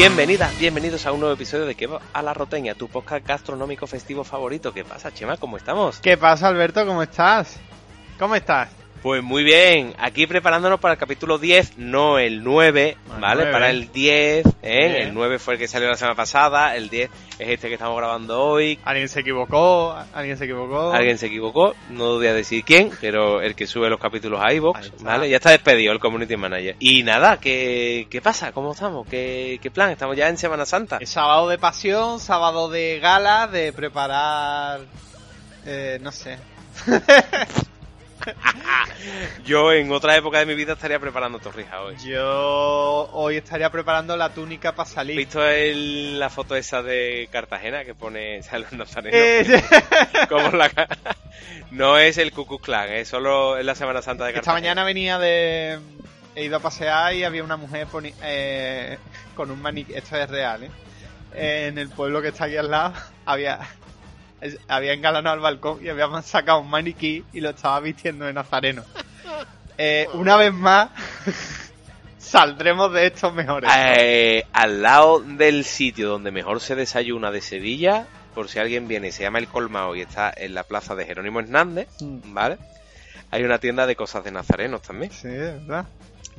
Bienvenidas, bienvenidos a un nuevo episodio de Que va a la Roteña, tu podcast gastronómico festivo favorito. ¿Qué pasa, Chema? ¿Cómo estamos? ¿Qué pasa, Alberto? ¿Cómo estás? ¿Cómo estás? Pues muy bien, aquí preparándonos para el capítulo 10, no el 9, El ¿vale? 9. Para el 10, ¿eh? El 9 fue el que salió la semana pasada, el 10 es este que estamos grabando hoy. ¿Alguien se equivocó? ¿Alguien se equivocó? Alguien se equivocó, no voy a decir quién, pero el que sube los capítulos a iVoox. ¿vale? Ya está despedido el community manager. Y nada, ¿qué, qué pasa? ¿Cómo estamos? ¿Qué, ¿Qué plan? Estamos ya en Semana Santa. Es sábado de pasión, sábado de gala, de preparar... Eh, no sé. Yo en otra época de mi vida estaría preparando torrijas hoy. Yo hoy estaría preparando la túnica para ¿Has salir. visto el- la foto esa de Cartagena que pone los nazarenos? Eh, Como la ca- no es el Ku Klan, es solo en la Semana Santa de Esta Cartagena. mañana venía de... He ido a pasear y había una mujer poni- eh, con un maniquí. Esto es real, ¿eh? En el pueblo que está aquí al lado había... Había engalanado el balcón y habíamos sacado un maniquí y lo estaba vistiendo de nazareno. Eh, una vez más, saldremos de estos mejores. Eh, al lado del sitio donde mejor se desayuna de Sevilla, por si alguien viene, se llama El Colmao y está en la plaza de Jerónimo Hernández, Mm. ¿vale? Hay una tienda de cosas de nazarenos también. Sí, verdad,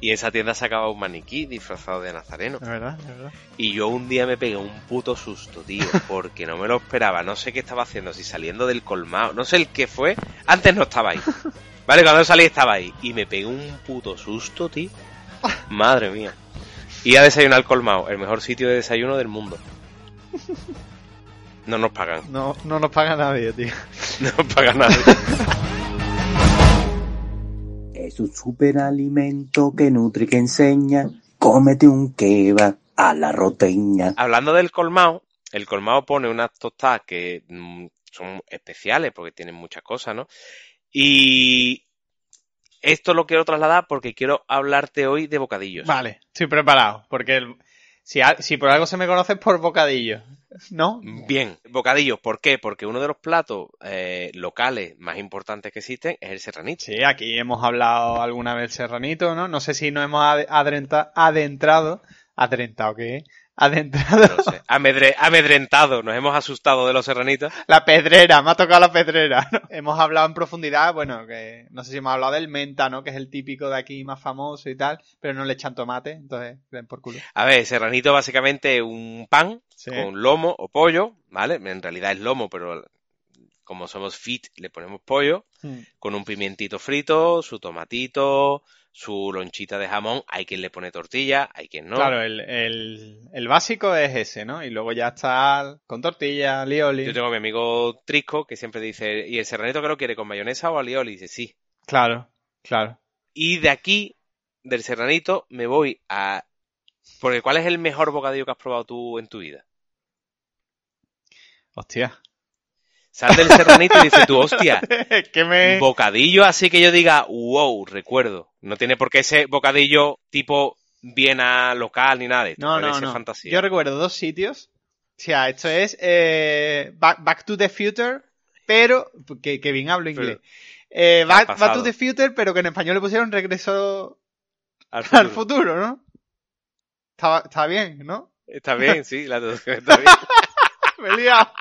Y esa tienda sacaba un maniquí disfrazado de nazareno. es verdad, es verdad. Y yo un día me pegué un puto susto, tío, porque no me lo esperaba. No sé qué estaba haciendo, si saliendo del colmado, no sé el qué fue. Antes no estaba ahí. Vale, cuando salí estaba ahí. Y me pegué un puto susto, tío. Madre mía. Y a desayunar al colmado, el mejor sitio de desayuno del mundo. No nos pagan, No, no nos paga nadie, tío. no nos pagan nada. Es un superalimento que nutre y que enseña. Cómete un kebab a la roteña. Hablando del colmado, el colmado pone unas tostadas que mm, son especiales porque tienen muchas cosas, ¿no? Y esto lo quiero trasladar porque quiero hablarte hoy de bocadillos. Vale, estoy preparado, porque el- si, si por algo se me conoce es por bocadillo, ¿no? Bien, bocadillos, ¿por qué? Porque uno de los platos eh, locales más importantes que existen es el serranito. Sí, aquí hemos hablado alguna vez serranito, ¿no? No sé si nos hemos ade- adrenta- adentrado, adentrado, ¿qué? Adentrado. No sé, amedre- amedrentado, nos hemos asustado de los serranitos. La pedrera, me ha tocado la pedrera. ¿no? Hemos hablado en profundidad, bueno, que no sé si hemos hablado del menta, ¿no? Que es el típico de aquí más famoso y tal, pero no le echan tomate, entonces ven por culo. A ver, serranito básicamente un pan Sí. con lomo o pollo, ¿vale? En realidad es lomo, pero como somos fit le ponemos pollo, Mm. con un pimientito frito, su tomatito, su lonchita de jamón, hay quien le pone tortilla, hay quien no. Claro, el, el, el básico es ese, ¿no? Y luego ya está con tortilla, lioli. Yo tengo a mi amigo Trisco que siempre dice, ¿y el serranito que lo quiere con mayonesa o alioli? Y dice, sí. Claro, claro. Y de aquí, del serranito, me voy a... Porque ¿cuál es el mejor bocadillo que has probado tú en tu vida? Hostia. Sal del serranito y dice tú, hostia, que me... bocadillo así que yo diga, wow, recuerdo. No tiene por qué ser bocadillo tipo Viena local ni nada de esto. No, no, no. fantasía. Yo recuerdo dos sitios. O sea, esto es eh, Back, Back to the Future, pero... Que, que bien hablo inglés. Eh, Back, to the Future, pero que en español le pusieron regreso Al al futuro. futuro, ¿no? Está, está bien, ¿no? Está bien, sí, la traducción está bien. Me he liado.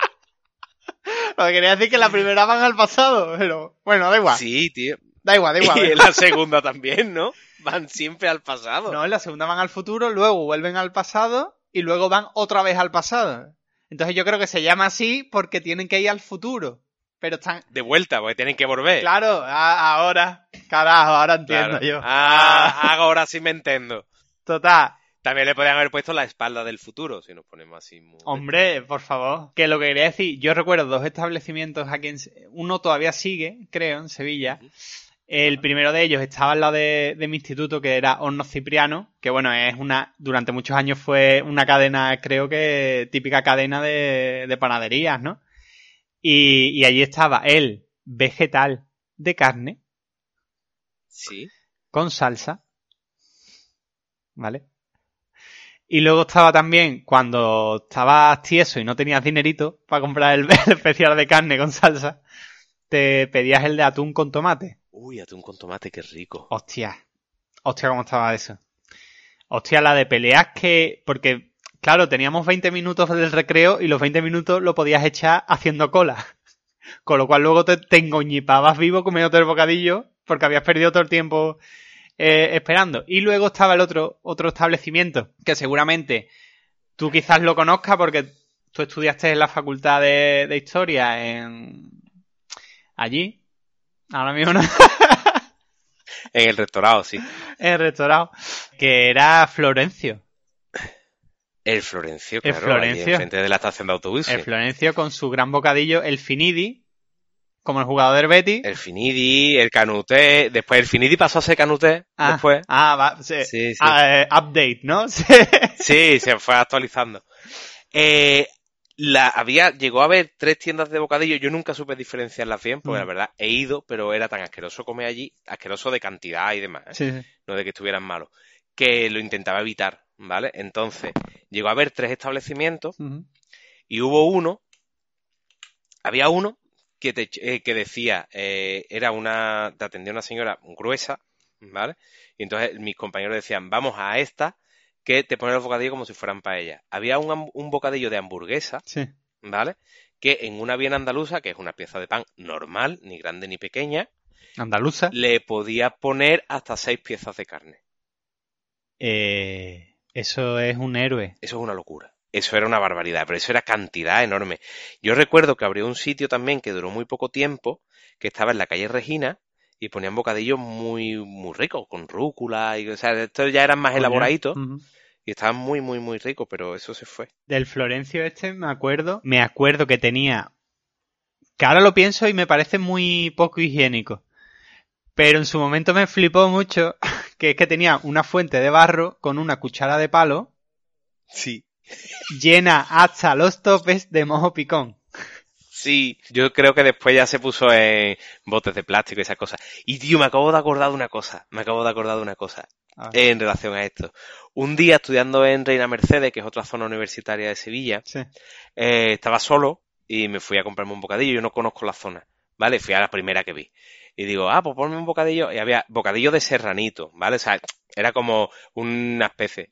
Lo que quería decir que la primera van al pasado, pero bueno, da igual. Sí, tío. Da igual, da igual. Y en la segunda también, ¿no? Van siempre al pasado. No, en la segunda van al futuro, luego vuelven al pasado y luego van otra vez al pasado. Entonces yo creo que se llama así porque tienen que ir al futuro. Pero están... De vuelta, porque tienen que volver. Claro, ahora... Carajo, ahora entiendo Claro. yo. Ah, ahora sí me entiendo. Total. También le podrían haber puesto la espalda del futuro, si nos ponemos así muy... Hombre, por favor. Que lo que quería decir, yo recuerdo dos establecimientos aquí en... Uno todavía sigue, creo, en Sevilla. El primero de ellos estaba al lado de, de mi instituto, que era Hornos Cipriano, que bueno, es una, durante muchos años fue una cadena, creo que típica cadena de, de panaderías, ¿no? Y, y allí estaba el vegetal de carne Sí. con salsa, ¿vale? Y luego estaba también, cuando estabas tieso y no tenías dinerito para comprar el, el especial de carne con salsa, te pedías el de atún con tomate. Uy, atún con tomate, qué rico. Hostia. Hostia, cómo estaba eso. Hostia, la de peleas que... Porque Claro, teníamos 20 minutos del recreo y los 20 minutos lo podías echar haciendo cola. Con lo cual luego te, te engoñipabas vivo comiéndote el bocadillo porque habías perdido todo el tiempo eh, esperando. Y luego estaba el otro, otro establecimiento que seguramente tú quizás lo conozcas porque tú estudiaste en la facultad de, de historia en allí. Ahora mismo no. En el rectorado, sí. en el restaurado. Que era Florencio. El Florencio, El claro, Florencio. allí enfrente de la estación de autobús. El. Florencio con su gran bocadillo, el Finidi, como el jugador del Betis. El Finidi, el Canuté, después el Finidi pasó a ser Canuté, ah, después. ah, va, sí. Sí, sí. Ah, eh, update, ¿no? Sí. Sí, se fue actualizando. Eh, la, había, llegó a haber tres tiendas de bocadillo, yo nunca supe diferenciarlas bien, porque Mm. la verdad he ido, pero era tan asqueroso comer allí, asqueroso de cantidad y demás, ¿eh? No de que estuvieran malos, que lo intentaba evitar, ¿vale? Entonces, llegó a haber tres establecimientos y hubo uno, había uno que, te, eh, que decía, eh, era una, te atendía una señora gruesa, ¿vale? Y entonces mis compañeros decían, vamos a esta, que te pone los bocadillos como si fueran paella. Había un bocadillo de hamburguesa, Sí. ¿vale? Que en una bien andaluza, que es una pieza de pan normal, ni grande ni pequeña, Andaluza. le podía poner hasta seis piezas de carne. Eh, eso es un héroe. Eso es una locura. Eso era una barbaridad, pero eso era cantidad enorme. Yo recuerdo que abrió un sitio también que duró muy poco tiempo, que estaba en la calle Regina, y ponían bocadillos muy, muy ricos, con rúcula, y, o sea, estos ya eran más elaboraditos, y estaban muy, muy, muy ricos, pero eso se fue. Del Florencio este me acuerdo. Me acuerdo que tenía. Que ahora lo pienso y me parece muy poco higiénico. Pero en su momento me flipó mucho que es que tenía una fuente de barro con una cuchara de palo Sí. Llena hasta los topes de mojo picón. Sí, yo creo que después ya se puso en botes de plástico y esas cosas. Y tío, me acabo de acordar de una cosa, me acabo de acordar de una cosa Ah, en relación a esto. Un día estudiando en Reina Mercedes, que es otra zona universitaria de Sevilla, sí. eh, estaba solo y me fui a comprarme un bocadillo. Yo no conozco la zona, ¿vale? Fui a la primera que vi. Y digo, ah, pues ponme un bocadillo. Y había bocadillo de serranito, ¿vale? O sea, era como una especie.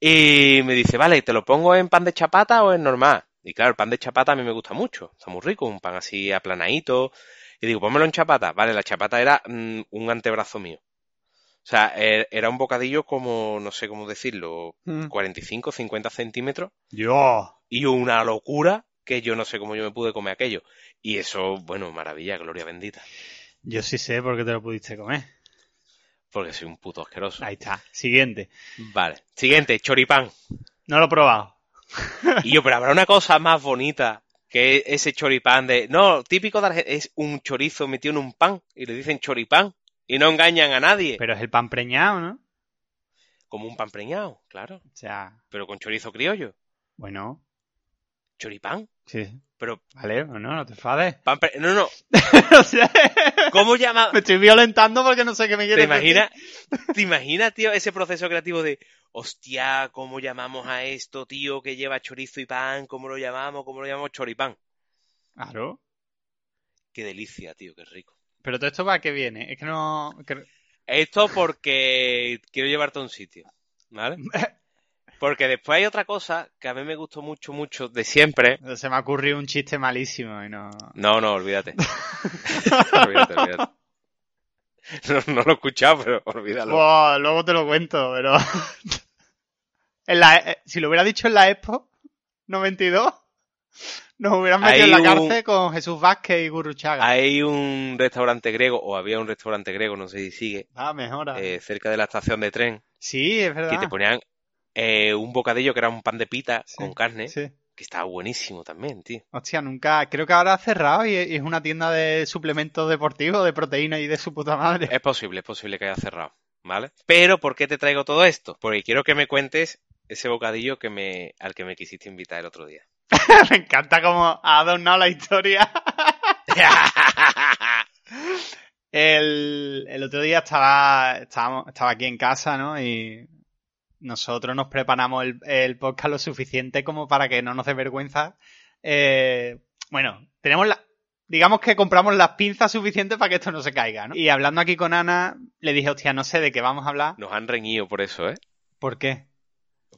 Y me dice, vale, ¿te lo pongo en pan de chapata o en normal? Y claro, el pan de chapata a mí me gusta mucho. Está muy rico, un pan así aplanadito. Y digo, pónmelo en chapata. Vale, la chapata era mm, un antebrazo mío. O sea, er- era un bocadillo como, no sé cómo decirlo, Mm. 45, 50 centímetros Yo. y una locura que yo no sé cómo yo me pude comer aquello. Y eso, bueno, maravilla, gloria bendita. Yo sí sé por qué te lo pudiste comer. Porque soy un puto asqueroso. Ahí está. Siguiente. Vale. Siguiente, choripán. No lo he probado. Y yo, pero habrá una cosa más bonita que ese choripán de... No, típico de Arge- es un chorizo metido en un pan y le dicen choripán y no engañan a nadie. Pero es el pan preñado, ¿no? Como un pan preñado, claro. O sea, Pero con chorizo criollo. bueno. Choripán. Sí. Pero Vale, bueno, no te enfades. No, no. no sé. ¿Cómo llama? Me estoy violentando porque no sé qué me ¿Te quieres imaginas, ¿Te imaginas, tío, ese proceso creativo de, hostia, ¿cómo llamamos a esto, tío, que lleva chorizo y pan? ¿Cómo lo llamamos? ¿Cómo lo llamamos choripán? Claro. Qué delicia, tío, qué rico. Pero todo esto para qué viene. Es que no. que- Esto porque quiero llevarte a un sitio, ¿vale? Porque después hay otra cosa que a mí me gustó mucho, mucho de siempre. Se me ha ocurrido un chiste malísimo y no. No, no, olvídate. olvídate, olvídate. No, no lo he escuchado, pero olvídalo. Buah, luego te lo cuento, pero. en la, eh, si lo hubiera dicho en la Expo 92, nos hubieran metido en la un- cárcel con Jesús Vázquez y Gurruchaga. Hay un restaurante griego, o había un restaurante griego, no sé si sigue, Ah, mejora. eh, cerca de la estación de tren, sí, es verdad. que te ponían eh, un bocadillo que era un pan de pita Sí, con carne, Sí. que estaba buenísimo también, tío. Hostia, nunca. Creo que ahora ha cerrado y es una tienda de suplementos deportivos, de proteína y de su puta madre. Es posible, es posible que haya cerrado, ¿vale? Pero, ¿por qué te traigo todo esto? Porque quiero que me cuentes ese bocadillo que me, al que me quisiste invitar el otro día. Me encanta cómo ha adornado la historia. El, el otro día estaba, estábamos- estaba aquí en casa, ¿no? Y nosotros nos preparamos el, el podcast lo suficiente como para que no nos dé vergüenza. Eh, bueno, tenemos la, digamos que compramos las pinzas suficientes para que esto no se caiga, ¿no? Y hablando aquí con Ana, le dije, hostia, no sé de qué vamos a hablar. Nos han reñido por eso, ¿eh? ¿Por qué?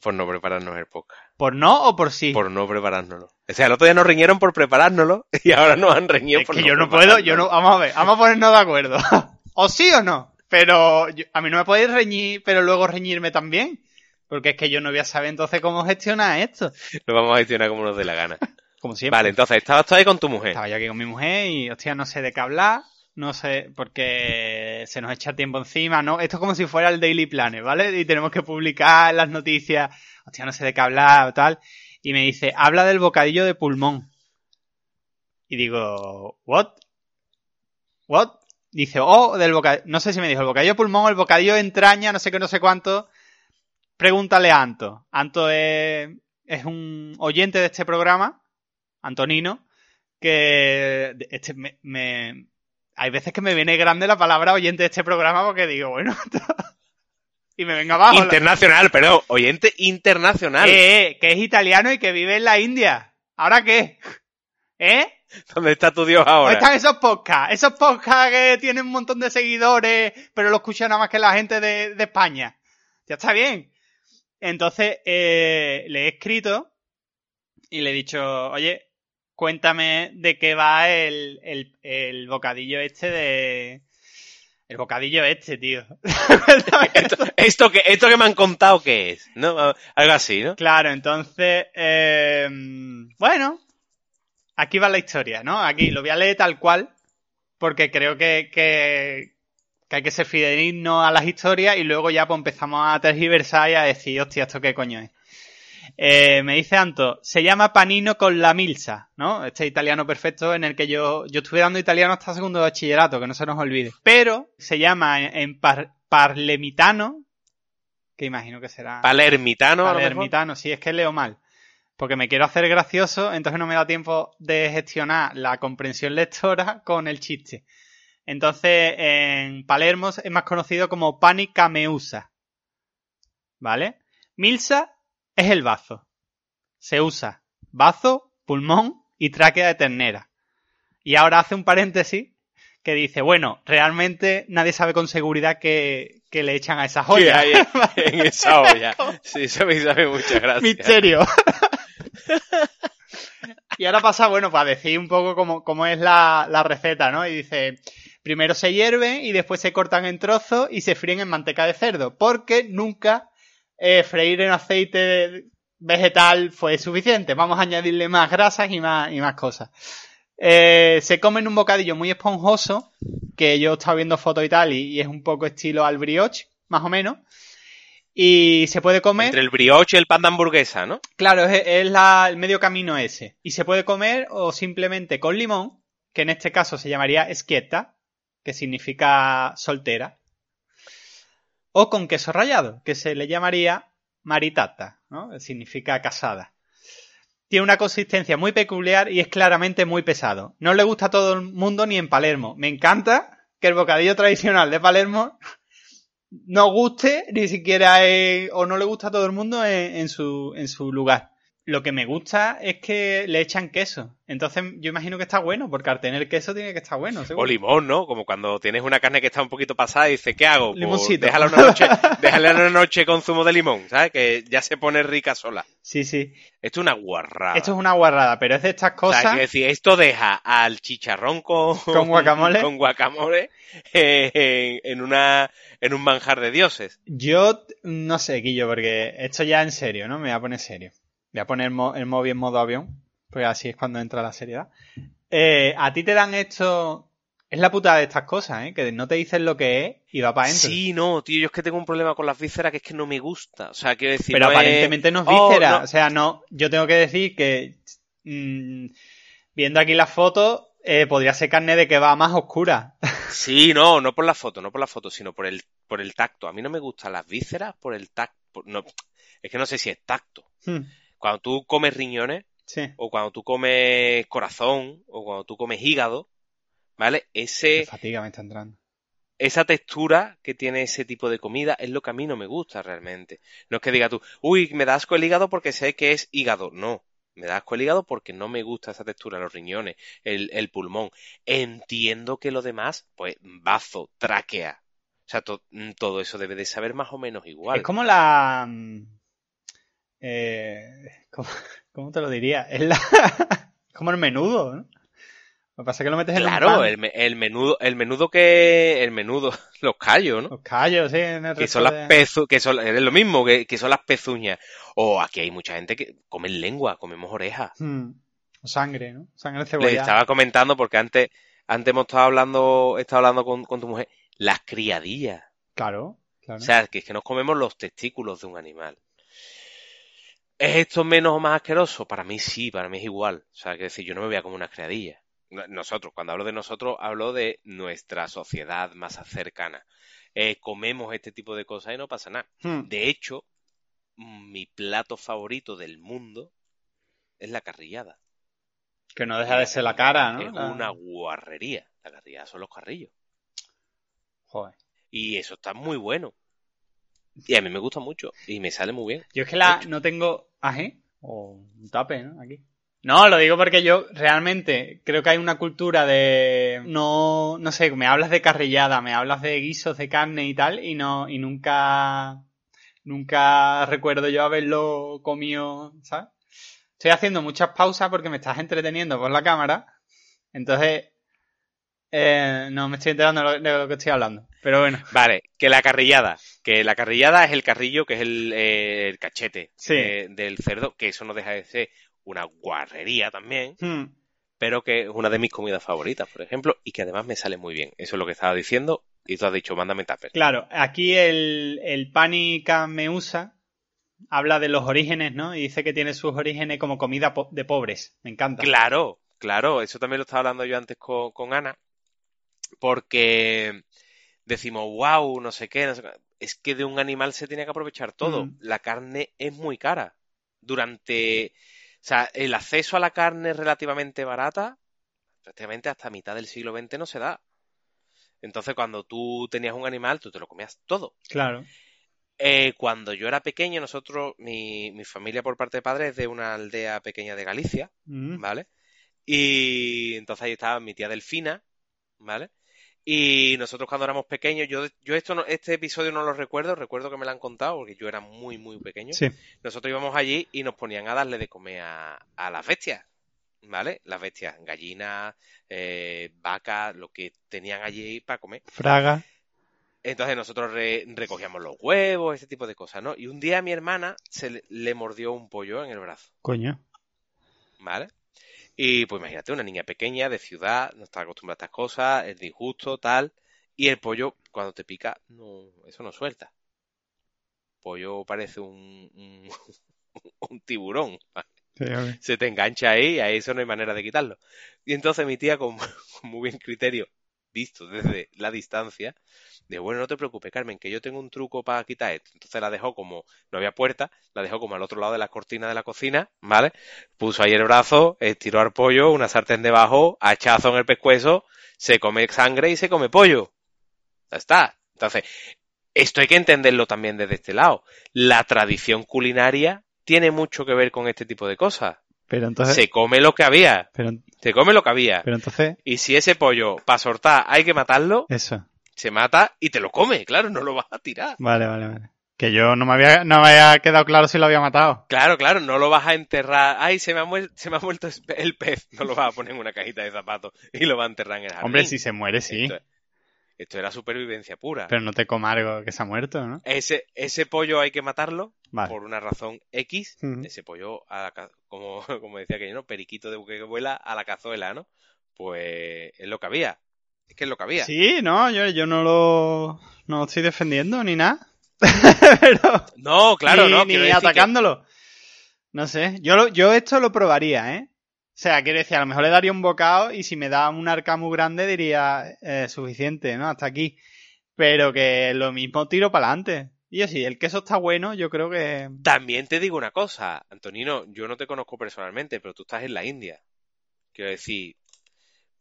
Por no prepararnos el podcast. ¿Por no o por sí? Por no preparárnoslo. O sea, el otro día nos riñeron por preparárnoslo y ahora nos han reñido es por que yo no puedo, yo no, vamos a ver, vamos a ponernos de acuerdo. o sí o no. Pero yo- a mí no me podéis reñir, pero luego reñirme también. Porque es que yo no voy a saber entonces cómo gestionar esto. Lo vamos a gestionar como nos dé la gana. Como siempre. Vale, entonces estabas tú ahí con tu mujer. Estaba yo aquí con mi mujer y, hostia, no sé de qué hablar. No sé, porque se nos echa tiempo encima, ¿no? Esto es como si fuera el Daily Planet, ¿vale? Y tenemos que publicar las noticias. Hostia, no sé de qué hablar o tal. Y me dice, habla del bocadillo de pulmón. Y digo, ¿what? ¿What? Dice, oh, del bocadillo. No sé si me dijo el bocadillo de pulmón el bocadillo de entraña, no sé qué, no sé cuánto. Pregúntale a Anto. Anto es, es un oyente de este programa, Antonino, que este me, me- hay veces que me viene grande la palabra oyente de este programa porque digo, bueno, y me venga abajo. la- Internacional, pero oyente internacional. Eh, eh, que es italiano y que vive en la India. ¿Ahora qué? ¿Eh? ¿Dónde está tu Dios ¿Dónde ahora? están esos podcasts? Esos podcasts que tienen un montón de seguidores, pero lo escucha nada más que la gente de, de España. Ya está bien. Entonces, eh, le he escrito y le he dicho, oye, cuéntame de qué va el, el, el bocadillo este de... El bocadillo este, tío. Esto, esto que, esto que me han contado, ¿qué es? ¿No? Algo así, ¿no? Claro, entonces, eh, bueno, aquí va la historia, ¿no? Aquí lo voy a leer tal cual, porque creo que, que, que hay que ser fidedigno a las historias y luego ya pues empezamos a tergiversar y a decir, hostia, ¿esto qué coño es? Eh, me dice Anto, se llama panino con la milsa, ¿no? Este italiano perfecto en el que yo, yo estuve dando italiano hasta segundo de bachillerato, que no se nos olvide. Pero se llama en, en par- parlemitano, que imagino que será... Palermitano. Palermitano, sí, es que leo mal. Porque me quiero hacer gracioso, entonces no me da tiempo de gestionar la comprensión lectora con el chiste. Entonces, en Palermo es más conocido como Panica Meusa. ¿Vale? Milsa es el bazo. Se usa bazo, pulmón y tráquea de ternera. Y ahora hace un paréntesis que dice, bueno, realmente nadie sabe con seguridad que, que le echan a esa joya. en esa olla. Sí, a mí muchas gracias. Misterio. y ahora pasa, bueno, para decir un poco cómo, cómo es la, la receta, ¿no? Y dice, primero se hierven y después se cortan en trozos y se fríen en manteca de cerdo, porque nunca eh, freír en aceite vegetal fue suficiente. Vamos a añadirle más grasas y más, y más cosas. Eh, se come en un bocadillo muy esponjoso, que yo estaba viendo fotos y tal, y, y es un poco estilo al brioche, más o menos. Y se puede comer. Entre el brioche y el pan de hamburguesa, ¿no? Claro, es, es la- el medio camino ese. Y se puede comer o simplemente con limón, que en este caso se llamaría esquieta, que significa soltera. O con queso rallado, que se le llamaría maritata, ¿no? Significa casada. Tiene una consistencia muy peculiar y es claramente muy pesado. No le gusta a todo el mundo ni en Palermo. Me encanta que el bocadillo tradicional de Palermo no guste ni siquiera eh, o no le gusta a todo el mundo en su, en su lugar. Lo que me gusta es que le echan queso. Entonces yo imagino que está bueno, porque al tener queso tiene que estar bueno. seguro. O limón, ¿no? Como cuando tienes una carne que está un poquito pasada y dices, ¿qué hago? Pues déjala una noche, déjala una noche con zumo de limón, ¿sabes? Que ya se pone rica sola. Sí, sí. Esto es una guarrada. Esto es una guarrada, pero es de estas O sea, cosas. decir, esto deja al chicharrón con, Con guacamole. con guacamole eh, en, en una, en un manjar de dioses. Yo no sé, Guillo, porque esto ya en serio, ¿no? Me voy a poner serio. Voy a poner el, mo- el móvil en modo avión, porque así es cuando entra la seriedad. Eh, a ti te dan esto. Es la putada de estas cosas, ¿eh? Que no te dicen lo que es y va para adentro. Sí, no, tío, yo es que tengo un problema con las vísceras que es que no me gusta. O sea, quiero decir, Pero no es- aparentemente no es Oh, víscera. no. O sea, no. Yo tengo que decir que. mm, viendo aquí las fotos, eh, podría ser carne de que va más oscura. Sí, no, no por la foto, no por la foto, sino por el, por el tacto. A mí no me gustan las vísceras por el tacto. No, es que no sé si es tacto. Hmm, Cuando tú comes riñones, sí. o cuando tú comes corazón, o cuando tú comes hígado, ¿vale? Ese, fatiga me está entrando. esa textura que tiene ese tipo de comida es lo que a mí no me gusta realmente. No es que diga tú, uy, me da asco el hígado porque sé que es hígado. No, me da asco el hígado porque no me gusta esa textura, los riñones, el, el pulmón. Entiendo que lo demás, pues, bazo, tráquea. O sea, to- mm, todo eso debe de saber más o menos igual. Es como la. Eh, ¿cómo, cómo te lo diría? Es la... como el menudo, ¿no? Lo que pasa es que lo metes en un Claro, el, me- el menudo, el menudo que, el menudo, los callos, ¿no? Los callos, sí, en el Que son las pezu, que son, es lo mismo, que, que son las pezuñas. O aquí hay mucha gente que come lengua, comemos orejas. Hmm. O sangre, ¿no? Sangre Le cebollada. estaba comentando porque antes, antes hemos estado hablando, he estado hablando con, con tu mujer, las criadillas. Claro, claro. O sea, que es que nos comemos los testículos de un animal. ¿Es esto menos o más asqueroso? Para mí sí, para mí es igual. O sea, que decir, yo no me voy a comer una criadilla. No- Nosotros, cuando hablo de nosotros, hablo de nuestra sociedad más cercana. Eh, comemos este tipo de cosas y no pasa nada. Hmm. De hecho, mi plato favorito del mundo es la carrillada. Que no deja de ser la cara, ¿no? Es La- una guarrería. La carrillada son los carrillos. Joder. Y eso está muy bueno. Y a mí me gusta mucho. Y me sale muy bien. Yo es que la no tengo ají o un tape, ¿no? Aquí. No, lo digo porque yo realmente creo que hay una cultura de no no sé, me hablas de carrillada, me hablas de guisos de carne y tal y no y nunca nunca recuerdo yo haberlo comido, ¿sabes? Estoy haciendo muchas pausas porque me estás entreteniendo por la cámara. Entonces eh, no me estoy enterando de lo que estoy hablando. Pero bueno, Vale, que la carrillada. Que la carrillada es el carrillo, que es el, eh, el cachete Sí. eh, del cerdo, que eso no deja de ser una guarrería también, hmm, pero que es una de mis comidas favoritas, por ejemplo, y que además me sale muy bien. Eso es lo que estaba diciendo, y tú has dicho, mándame tupper. Claro, aquí el, el Pani Kameusa habla de los orígenes, ¿no? Y dice que tiene sus orígenes como comida po- de pobres. Me encanta. Claro, claro, eso también lo estaba hablando yo antes con, con Ana, porque decimos, wow, no sé qué, no sé qué. es que de un animal se tiene que aprovechar todo. Mm. La carne es muy cara. Durante, o sea, el acceso a la carne es relativamente barata, prácticamente hasta mitad del siglo XX no se da. Entonces, cuando tú tenías un animal, tú te lo comías todo. Claro. Eh, cuando yo era pequeño, nosotros, mi, mi familia por parte de padre es de una aldea pequeña de Galicia, Mm. ¿vale? Y entonces ahí estaba mi tía Delfina, ¿vale? Y nosotros cuando éramos pequeños, yo, yo esto no- este episodio no lo recuerdo, recuerdo que me lo han contado porque yo era muy, muy pequeño. Sí. Nosotros íbamos allí y nos ponían a darle de comer a, a las bestias, ¿vale? Las bestias, gallinas, eh, vacas, lo que tenían allí para comer. Fraga. Entonces nosotros re- recogíamos los huevos, ese tipo de cosas, ¿no? Y un día a mi hermana se le, le mordió un pollo en el brazo, Coño. ¿vale? Y pues imagínate, una niña pequeña de ciudad, no está acostumbrada a estas cosas, es disgusto, tal. Y el pollo, cuando te pica, no, eso no suelta. Pollo parece un, un, un tiburón. Sí. Se te engancha ahí y a eso no hay manera de quitarlo. Y entonces mi tía, con, con muy bien criterio, desde la distancia, dijo, bueno, no te preocupes, Carmen, que yo tengo un truco para quitar esto. Entonces la dejó como, no había puerta, la dejó como al otro lado de la cortina de la cocina, ¿vale? Puso ahí el brazo, estiró al pollo, una sartén debajo, hachazo en el pescuezo, se come sangre y se come pollo. Ya está. Entonces, esto hay que entenderlo también desde este lado. La tradición culinaria tiene mucho que ver con este tipo de cosas. Pero entonces. Se come lo que había. Pero, Se come lo que había. pero entonces. Y si ese pollo, para soltar, hay que matarlo, Eso. se mata y te lo come. Claro, no lo vas a tirar. Vale, vale, vale. Que yo no me había, no me había quedado claro si lo había matado. Claro, claro, no lo vas a enterrar. Ay, se me ha, muer- se me ha muerto el pez. No lo vas a poner en una cajita de zapatos y lo vas a enterrar en el jardín. Hombre, si se muere, sí. Esto era supervivencia pura. Pero no te coma algo que se ha muerto, ¿no? Ese, ese pollo hay que matarlo Vale. por una razón X. Ese pollo, a la como, como decía que ¿no? Periquito de buque que vuela a la cazuela, ¿no? Pues es lo que había. Es que es lo que había. Sí, no, yo, yo no lo, no lo estoy defendiendo ni nada. Pero, No, claro, ni, no. ni que- atacándolo. No sé, yo, lo- yo esto lo probaría, ¿eh? O sea, quiero decir, a lo mejor le daría un bocado y si me da un arca muy grande diría eh, suficiente, ¿no? Hasta aquí. Pero que lo mismo tiro para adelante. Y yo sí, el queso está bueno, yo creo que... También te digo una cosa, Antonino, yo no te conozco personalmente, pero tú estás en la India. Quiero decir,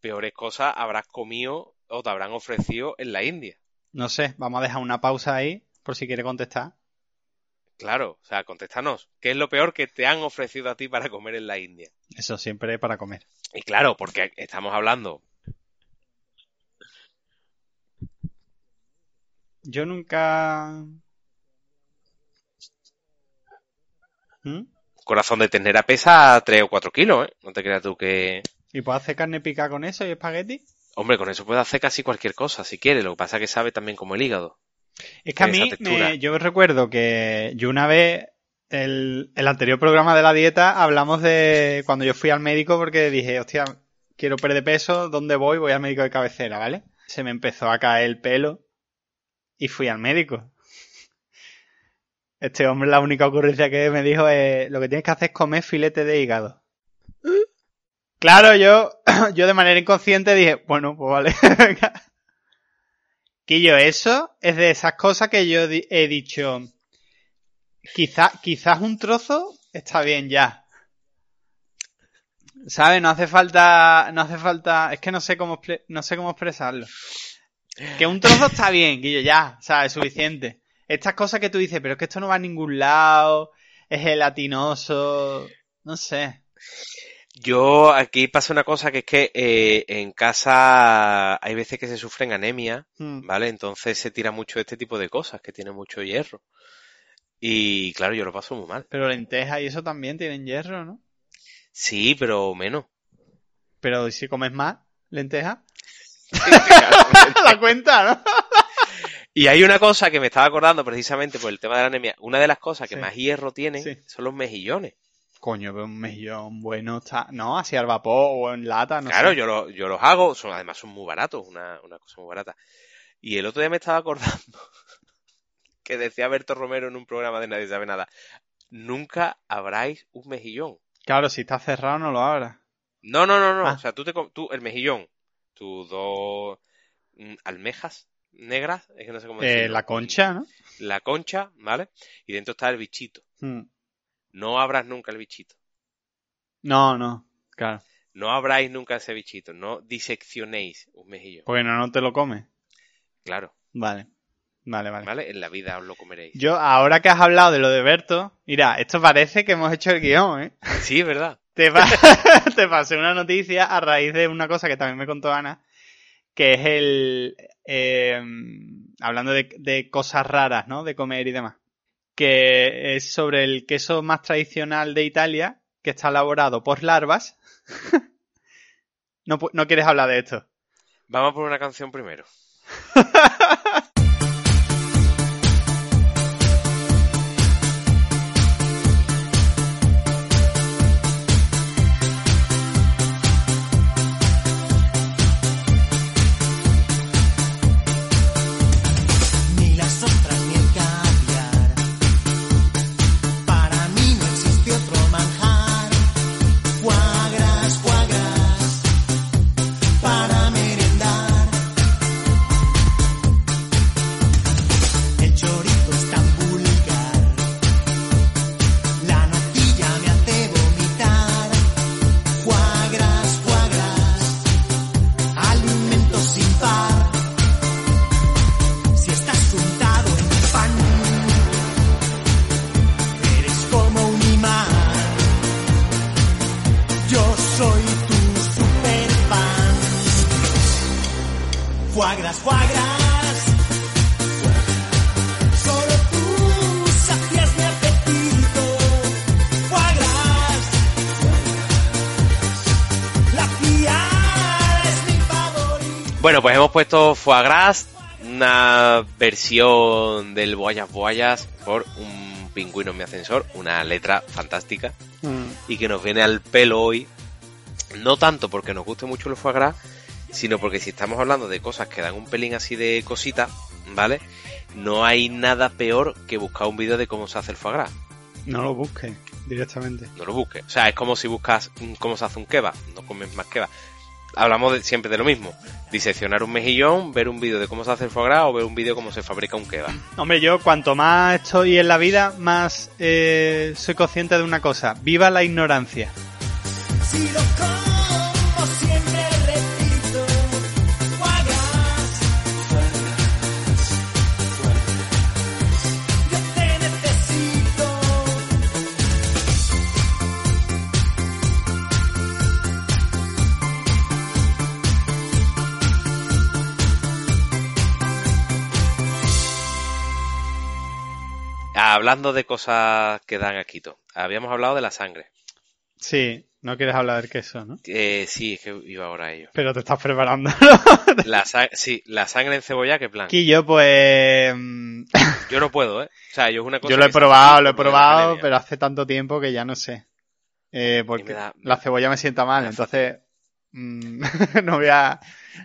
peores cosas habrás comido o te habrán ofrecido en la India. No sé, vamos a dejar una pausa ahí por si quiere contestar. Claro, o sea, contéstanos, ¿qué es lo peor que te han ofrecido a ti para comer en la India? Eso siempre para comer. Y claro, porque estamos hablando, Yo nunca... ¿Mm? Corazón de ternera pesa 3 o 4 kilos, ¿eh? No te creas tú que... ¿Y puedes hacer carne picada con eso y espagueti? Hombre, con eso puedes hacer casi cualquier cosa, si quieres. Lo que pasa es que sabe también como el hígado. Es que a mí, me- yo recuerdo que yo una vez, el, el anterior programa de la dieta, hablamos de cuando yo fui al médico porque dije, hostia, quiero perder peso, ¿dónde voy? Voy al médico de cabecera, ¿vale? Se me empezó a caer el pelo y fui al médico. Este hombre la única ocurrencia que me dijo es, lo que tienes que hacer es comer filete de hígado. Claro, yo, yo de manera inconsciente dije, bueno, pues vale. Quillo, eso es de esas cosas que yo he dicho. Quizá, quizás un trozo está bien ya. ¿Sabes? No hace falta. No hace falta. Es que no sé cómo, no sé cómo expresarlo. Que un trozo está bien, Guillo, ya. ¿Sabes? Suficiente. Estas cosas que tú dices, pero es que esto no va a ningún lado. Es gelatinoso. No sé. Yo, aquí pasa una cosa que es que eh, en casa hay veces que se sufren anemia, Hmm. ¿vale? Entonces se tira mucho este tipo de cosas, que tiene mucho hierro. Y claro, yo lo paso muy mal. Pero lentejas y eso también tienen hierro, ¿no? Sí, pero menos. Pero si comes más lentejas, la cuenta, ¿no? Y hay una cosa que me estaba acordando precisamente por el tema de la anemia. Una de las cosas que Sí. más hierro tienen Sí. son los mejillones. Coño, pero un mejillón bueno está. No, así al vapor o en lata, no claro, sé. yo, lo- yo los hago, son, además son muy baratos, una, una cosa muy barata. Y el otro día me estaba acordando que decía Berto Romero en un programa de Nadie sabe nada. Nunca abráis un mejillón. Claro, si está cerrado no lo abras. No, no, no, no. Ah. O sea, tú, te, tú el mejillón, tus dos mm, almejas negras, es que no sé cómo Eh, decirlo. la concha, ¿no? La concha, ¿vale? Y dentro está el bichito. Hmm. No abras nunca el bichito. No, no, claro. No abráis nunca ese bichito. No diseccionéis un mejillón. Bueno, no te lo comes. Claro, Vale. Vale, vale. ¿vale? En la vida os lo comeréis. Yo, ahora que has hablado de lo de Berto, mira, esto parece que hemos hecho el guion, ¿eh? Sí, es verdad. Te, pa- te pasé una noticia a raíz de una cosa que también me contó Ana, que es el... eh, hablando de, de cosas raras, ¿no? De comer y demás. Que es sobre el queso más tradicional de Italia, que está elaborado por larvas. no, no quieres hablar de esto. Vamos por una canción primero. soy tu super fan. Fuagras, fuagras. Solo tú sacias mi apetito. Fuagras. La piara es mi favorito. Bueno, pues hemos puesto Foie Gras, una versión del Boyas Boyas por un pingüino en mi ascensor, una letra fantástica y que nos viene al pelo hoy. No tanto porque nos guste mucho el foie gras, sino porque si estamos hablando de cosas que dan un pelín así de cosita, ¿vale? No hay nada peor que buscar un vídeo de cómo se hace el foie gras. No lo busques directamente. No lo busques. O sea, es como si buscas cómo se hace un kebab. No comes más kebab. Hablamos de- siempre de lo mismo. Diseccionar un mejillón, ver un vídeo de cómo se hace el foie gras o ver un vídeo de cómo se fabrica un kebab. Hombre, yo cuanto más estoy en la vida, más eh, soy consciente de una cosa. Viva la ignorancia. Si lo hablando de cosas que dan asquito, habíamos hablado de la sangre. Sí, no quieres hablar del queso, ¿no? Eh, sí, es que iba ahora a ello. Pero te estás preparando. La sí, la sangre en cebolla, ¿qué plan? Yo, pues. mm, Yo no puedo, ¿eh? O sea, yo es una cosa Yo lo he probado, lo he probado, pero hace tanto tiempo que ya no sé. Eh, porque da- la cebolla me sienta mal, entonces mm, no voy a...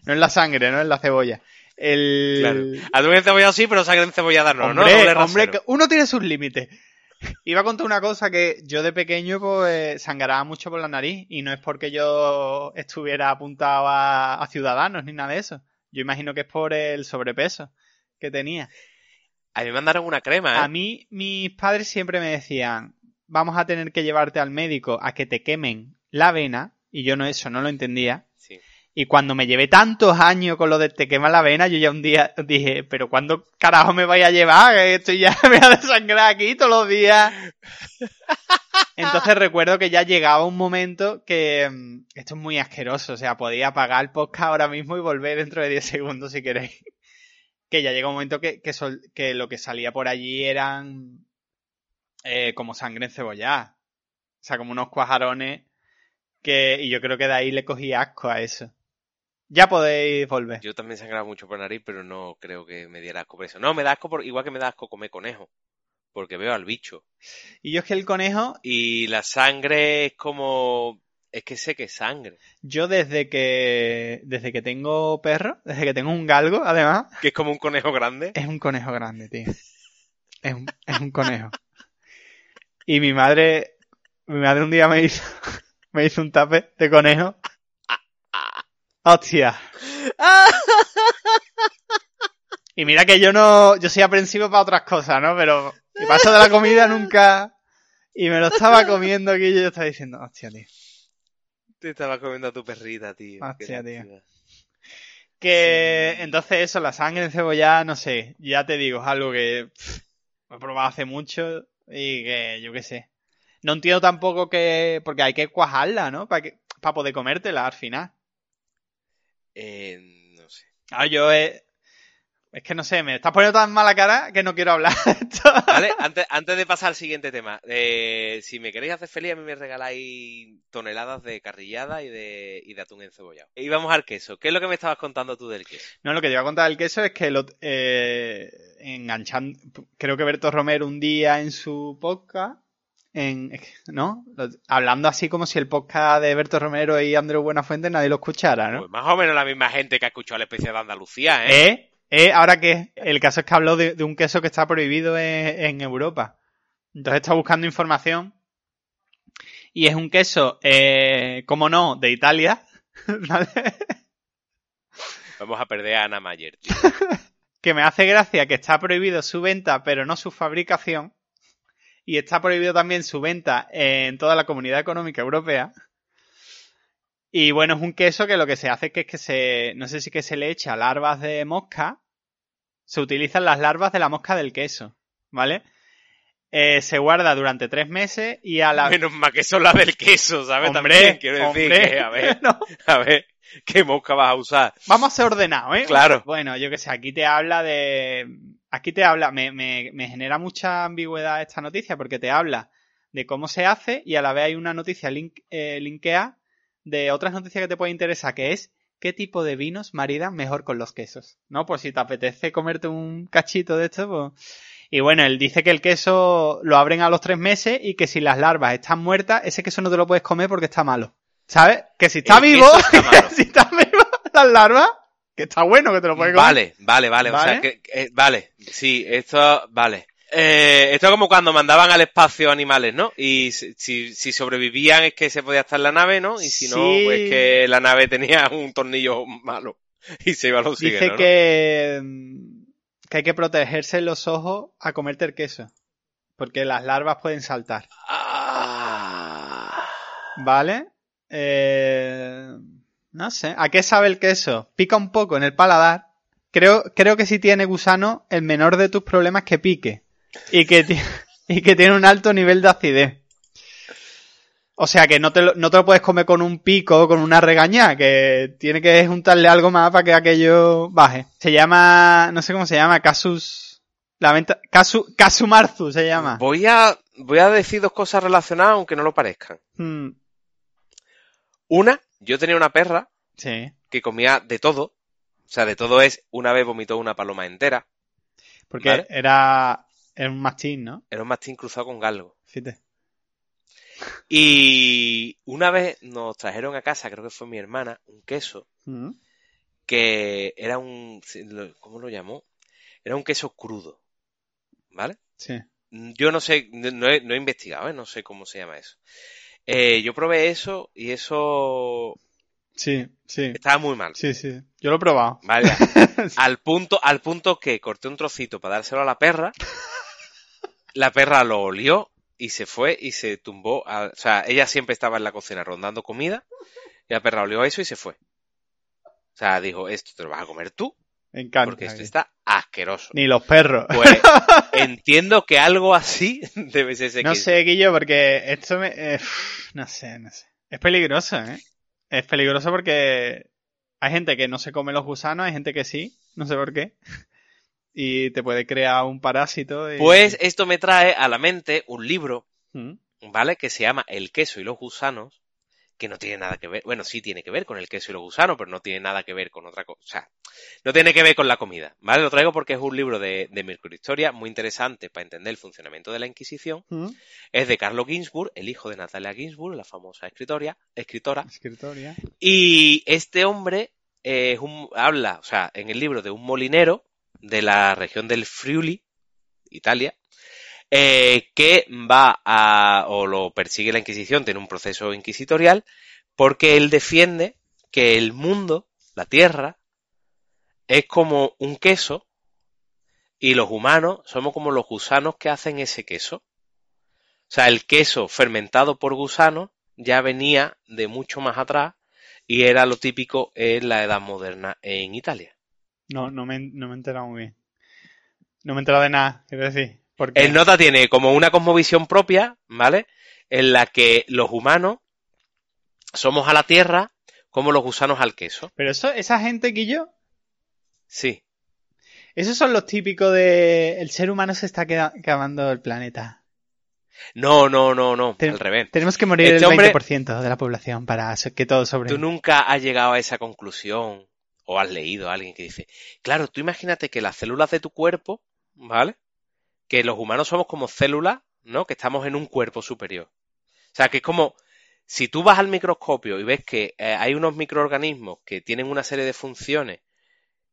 No es la sangre, no es la cebolla. El... Claro. Atún encebollado sí, pero sangre encebollada no, ¿no? hombre, Doble hombre, uno tiene sus límites. Iba a contar una cosa que yo de pequeño pues sangraba mucho por la nariz y no es porque yo estuviera apuntado a, a ciudadanos ni nada de eso. Yo imagino que es por el sobrepeso que tenía. A mí me mandaron una crema, ¿eh? A mí, mis padres siempre me decían, vamos a tener que llevarte al médico a que te quemen la vena, y yo no eso no lo entendía. Y cuando me llevé tantos años con lo de te quema la vena, yo ya un día dije, pero ¿cuándo carajo me vais a llevar? Que Esto ya me va a desangrar aquí todos los días. Entonces recuerdo que ya llegaba un momento que mm, esto es muy asqueroso, o sea, podía apagar el podcast ahora mismo y volver dentro de 10 segundos si queréis. Que ya llega un momento que, que, sol- que lo que salía por allí eran eh, como sangre encebollada. O sea, como unos cuajarones que... Y yo creo que de ahí le cogí asco a eso. Ya podéis volver. Yo también sangraba mucho por nariz, pero no creo que me diera asco por eso. No, me da asco por, igual que me da asco comer conejo. Porque veo al bicho. Y yo es que el conejo, Y la sangre es como... Es que sé que es sangre. yo desde que desde que tengo perro, desde que tengo un galgo, además, Que es como un conejo grande. es un conejo grande, tío. Es un, es un conejo. Y mi madre, mi madre un día me hizo, me hizo un tape de conejo. Hostia. Y mira que yo no, yo soy aprensivo para otras cosas, ¿no? Pero y paso de la comida nunca. Y me lo estaba comiendo aquí y yo estaba diciendo, hostia, tío. Te estaba comiendo a tu perrita, tío. Hostia, tío. Que Sí. entonces eso, la sangre encebollada, no sé, ya te digo, es algo que pff, he probado hace mucho y que yo qué sé. No entiendo tampoco que, porque hay que cuajarla, ¿no? Para que, para poder comértela al final. Eh, no sé. Ah, yo es, es que no sé, me estás poniendo tan mala cara que no quiero hablar de esto. Vale, antes, antes de pasar al siguiente tema, eh, si me queréis hacer feliz, a mí me regaláis toneladas de carrillada y de, y de atún encebollado. Y vamos al queso. ¿Qué es lo que me estabas contando tú del queso? No, lo que te iba a contar del queso es que lo, eh, enganchando, creo que Berto Romero un día en su podcast, en, ¿no? Hablando así como si el podcast de Berto Romero y Andreu Buenafuente nadie lo escuchara, ¿no? Pues más o menos la misma gente que ha escuchado el especial de Andalucía, ¿eh? ¿Eh? ¿Eh? Ahora que el caso es que habló de, de un queso que está prohibido en, en Europa. Entonces está buscando información. Y es un queso, eh, como no, de Italia. ¿vale? Vamos a perder a Ana Mayer, tío. que me hace gracia que está prohibido su venta, pero no su fabricación. Y está prohibido también su venta en toda la comunidad económica europea. Y bueno, es un queso que lo que se hace es que, es que se, no sé si que se le echa larvas de mosca. Se utilizan las larvas de la mosca del queso, ¿vale? Eh, se guarda durante tres meses y a la... Menos mal que son las del queso, ¿sabes? Hombre, También quiero decir hombre, que, a ver, no. a ver, ¿qué mosca vas a usar? Vamos a ser ordenados, ¿eh? Claro. Bueno, yo que sé, aquí te habla de. Aquí te habla. Me, me, me genera mucha ambigüedad esta noticia porque te habla de cómo se hace y a la vez hay una noticia link, eh, linkea de otras noticias que te puede interesar, que es qué tipo de vinos maridan mejor con los quesos. ¿No? Pues si te apetece comerte un cachito de esto, pues. Y bueno, él dice que el queso lo abren a los tres meses y que si las larvas están muertas, ese queso no te lo puedes comer porque está malo. ¿Sabes? Que si está El vivo, queso está malo. si está vivo las larvas, que está bueno que te lo puedes comer. Vale, vale, vale. O ¿Vale? sea, que, que- vale. Sí, esto, vale. Eh, esto es como cuando mandaban al espacio animales, ¿no? Y si, si, sobrevivían es que se podía estar en la nave, ¿no? Y si no, Sí. pues que la nave tenía un tornillo malo y se iba al oxígeno, Dice ¿no? que, mm, que hay que protegerse los ojos a comerte el queso. Porque las larvas pueden saltar. Ah. ¿Vale? Eh, no sé. ¿A qué sabe el queso? Pica un poco en el paladar. Creo, creo que si tiene gusano, el menor de tus problemas es que pique. Y que, y que tiene un alto nivel de acidez. O sea que no te, lo, no te lo puedes comer con un pico o con una regañá, que tiene que juntarle algo más para que aquello baje. Se llama, no sé cómo se llama, Casus Lamenta... Kazu... Kasumarzu se llama. Voy a, voy a decir dos cosas relacionadas, aunque no lo parezcan. Mm, Una, yo tenía una perra sí. que comía de todo. O sea, de todo es, una vez vomitó una paloma entera. Porque Vale. era... era un mastín, ¿no? Era un mastín cruzado con galgo. Fíjate. Y una vez nos trajeron a casa, creo que fue mi hermana, un queso Mm, que era un... ¿Cómo lo llamó? Era un queso crudo. ¿Vale? Sí. Yo no sé, no he, no he investigado, ¿eh? no sé cómo se llama eso. Eh, yo probé eso y eso Sí, sí. estaba muy mal. Sí, sí. Yo lo he probado. Vale, al punto, al punto que corté un trocito para dárselo a la perra. La perra lo olió y se fue y se tumbó. a- o sea, ella siempre estaba en la cocina rondando comida y la perra olió eso y se fue. O sea, dijo, esto te lo vas a comer tú Me encanta. porque esto está asqueroso. Ni los perros. Pues entiendo que algo así debe ser ese No sé, Guillo, porque esto me... eh, no sé, no sé. Es peligroso, ¿eh? Es peligroso porque hay gente que no se come los gusanos, hay gente que sí, no sé por qué. Y te puede crear un parásito. y- Pues esto me trae a la mente un libro, Mm, ¿vale? Que se llama El queso y los gusanos, que no tiene nada que ver, bueno, sí tiene que ver con el queso y los gusanos, pero no tiene nada que ver con otra cosa, o sea, no tiene que ver con la comida, ¿vale? Lo traigo porque es un libro de, de microhistoria muy interesante para entender el funcionamiento de la Inquisición. mm, Es de Carlo Ginsburg, el hijo de Natalia Ginsburg, la famosa escritoria, escritora. Escritoria. Y este hombre eh, es un, habla, o sea, en el libro de un molinero de la región del Friuli, Italia, eh, que va a, o lo persigue la Inquisición, tiene un proceso inquisitorial, porque él defiende que el mundo, la Tierra, es como un queso y los humanos somos como los gusanos que hacen ese queso. O sea, el queso fermentado por gusanos ya venía de mucho más atrás y era lo típico en la edad moderna en Italia. No, no me, no me he enterado muy bien. No me he enterado de nada, quiero decir. Porque... El Nota tiene como una cosmovisión propia, ¿vale? En la que los humanos somos a la tierra como los gusanos al queso. Pero eso, esa gente, Guillo, Sí. esos son los típicos de... El ser humano se está acabando el planeta. No, no, no, no, al revés. Tenemos que morir Este el hombre- 20% de la población para que todo sobre. Tú nunca has llegado a esa conclusión o has leído a alguien que dice, claro, tú imagínate que las células de tu cuerpo, ¿vale? Que los humanos somos como células, ¿no? Que estamos en un cuerpo superior. O sea, que es como, si tú vas al microscopio y ves que eh, hay unos microorganismos que tienen una serie de funciones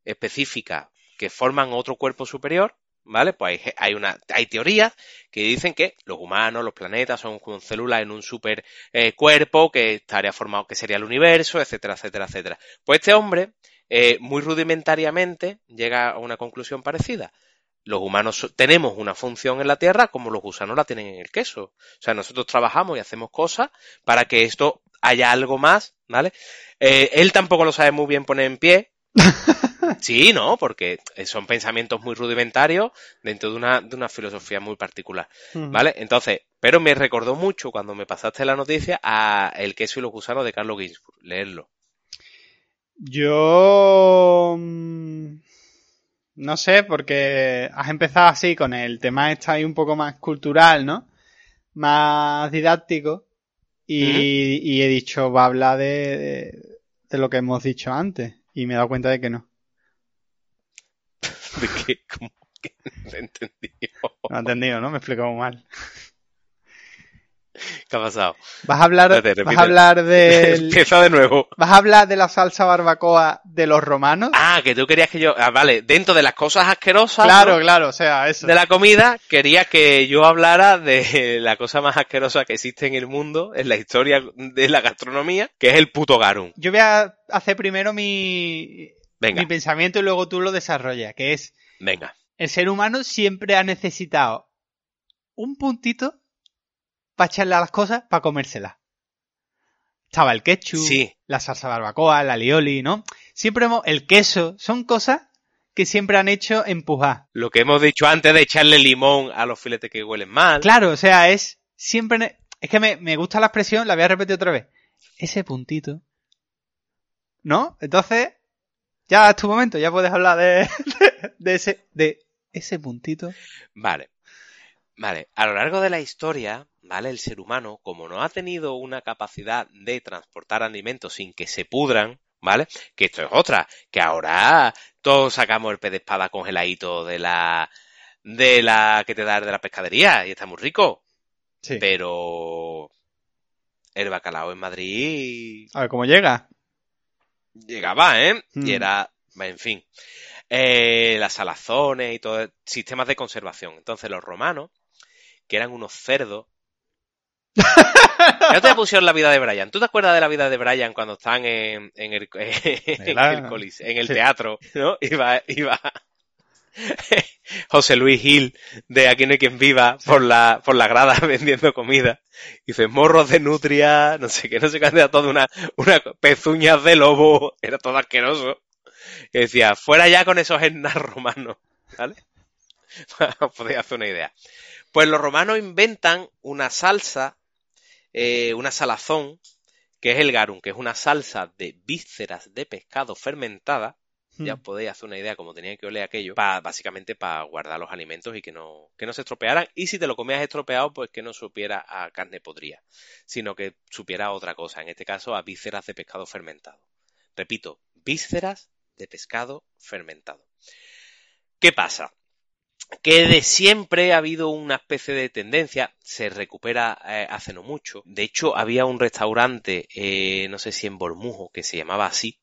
específicas que forman otro cuerpo superior, ¿vale? Pues hay, hay una, hay teorías que dicen que los humanos, los planetas son como células en un super eh, cuerpo que estaría formado, que sería el universo, etcétera, etcétera, etcétera. Pues este hombre, eh, muy rudimentariamente, llega a una conclusión parecida. Los humanos tenemos una función en la Tierra como los gusanos la tienen en el queso. O sea, nosotros trabajamos y hacemos cosas para que esto haya algo más, ¿vale? Eh, él tampoco lo sabe muy bien poner en pie. Sí, ¿no? Porque son pensamientos muy rudimentarios dentro de una, de una filosofía muy particular. ¿Vale? Entonces, pero me recordó mucho cuando me pasaste la noticia a El queso y los gusanos de Carlos Ginsburg. Leerlo. Yo... No sé, porque has empezado así con el tema este ahí un poco más cultural, ¿no? Más didáctico. Y, y he dicho, va a hablar de, de, de lo que hemos dicho antes. Y me he dado cuenta de que no. De que, como que no he entendido. No he entendido, ¿no? Me he explicado mal. ¿Qué ha pasado? Vas a hablar, Espérate, vas a hablar del... Empieza de nuevo. ¿Vas a hablar de la salsa barbacoa de los romanos? Ah, que tú querías que yo. Ah, vale, dentro de las cosas asquerosas claro, ¿no? claro, o sea, eso. de la comida, querías que yo hablara de la cosa más asquerosa que existe en el mundo, en la historia de la gastronomía, que es el puto garum. Yo voy a hacer primero mi, Venga, mi pensamiento y luego tú lo desarrollas, que es, venga. el ser humano siempre ha necesitado un puntito para echarle a las cosas para comérselas. Estaba el ketchup, Sí. la salsa barbacoa, la lioli, ¿no? Siempre hemos, el queso, son cosas que siempre han hecho empujar. Lo que hemos dicho antes de echarle limón a los filetes que huelen mal. Claro, o sea, es siempre, es que me, me gusta la expresión, la voy a repetir otra vez. Ese puntito. ¿No? Entonces, ya es tu momento, ya puedes hablar de, de, de ese, de ese puntito. Vale. Vale. A lo largo de la historia, ¿vale? El ser humano, como no ha tenido una capacidad de transportar alimentos sin que se pudran, ¿vale? Que esto es otra, que ahora todos sacamos el pez de espada congeladito de la de la que te da de la pescadería y está muy rico, Sí. pero el bacalao en Madrid A ver cómo llega. llegaba, ¿eh? Mm. Y era, en fin, eh, las salazones y todo, sistemas de conservación. Entonces los romanos, que eran unos cerdos, ya te pusieron la vida de Brian. ¿Tú te acuerdas de la vida de Brian cuando están en, en el, en la- el colis- en el teatro, ¿no? Iba, iba José Luis Gil de Aquí no hay quien viva por la, por la grada vendiendo comida. Dice, morros de nutria, no sé qué, no sé qué, era todo una, una pezuñas de lobo, era todo asqueroso. Y decía, fuera ya con esos etnas romanos, ¿vale? Os podéis hacer una idea. Pues los romanos inventan una salsa, eh, una salazón, que es el garum, que es una salsa de vísceras de pescado fermentada. Ya os Mm. podéis hacer una idea cómo tenía que oler aquello, pa- básicamente para guardar los alimentos y que no, que no se estropearan. Y si te lo comías estropeado, pues que no supiera a carne podrida, sino que supiera a otra cosa, en este caso a vísceras de pescado fermentado. Repito, vísceras de pescado fermentado. ¿Qué pasa? Que de siempre ha habido una especie de tendencia, se recupera eh, hace no mucho. De hecho, había un restaurante, eh, no sé si en Bormujo, que se llamaba así,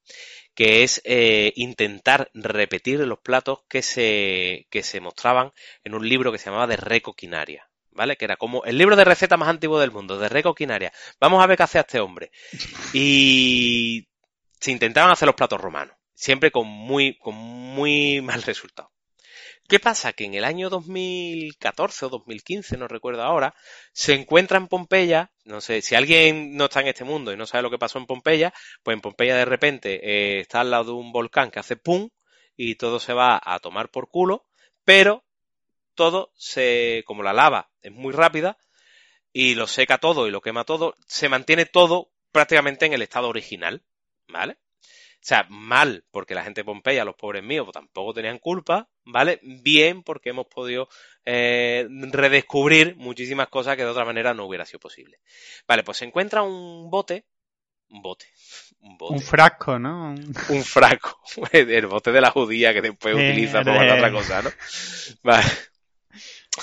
que es eh, intentar repetir los platos que se, que se mostraban en un libro que se llamaba de recoquinaria. ¿Vale? Que era como el libro de receta más antiguo del mundo, de recoquinaria. Vamos a ver qué hace este hombre. Y se intentaban hacer los platos romanos, siempre con muy, con muy mal resultado. ¿Qué pasa? Que en el año 2014 o 2015, no recuerdo ahora, se encuentra en Pompeya, no sé, si alguien no está en este mundo y no sabe lo que pasó en Pompeya, pues en Pompeya de repente eh, está al lado de un volcán que hace pum y todo se va a tomar por culo, pero todo se, como la lava es muy rápida y lo seca todo y lo quema todo, se mantiene todo prácticamente en el estado original, ¿vale? O sea, mal, porque la gente de Pompeya, los pobres míos, pues tampoco tenían culpa, ¿vale? Bien, porque hemos podido eh, redescubrir muchísimas cosas que de otra manera no hubiera sido posible. Vale, pues se encuentra un bote, un bote, un bote, Un frasco, ¿no? Un- frasco, el bote de la judía que después Eh, utiliza de- para guardar otra cosa, ¿no? Vale.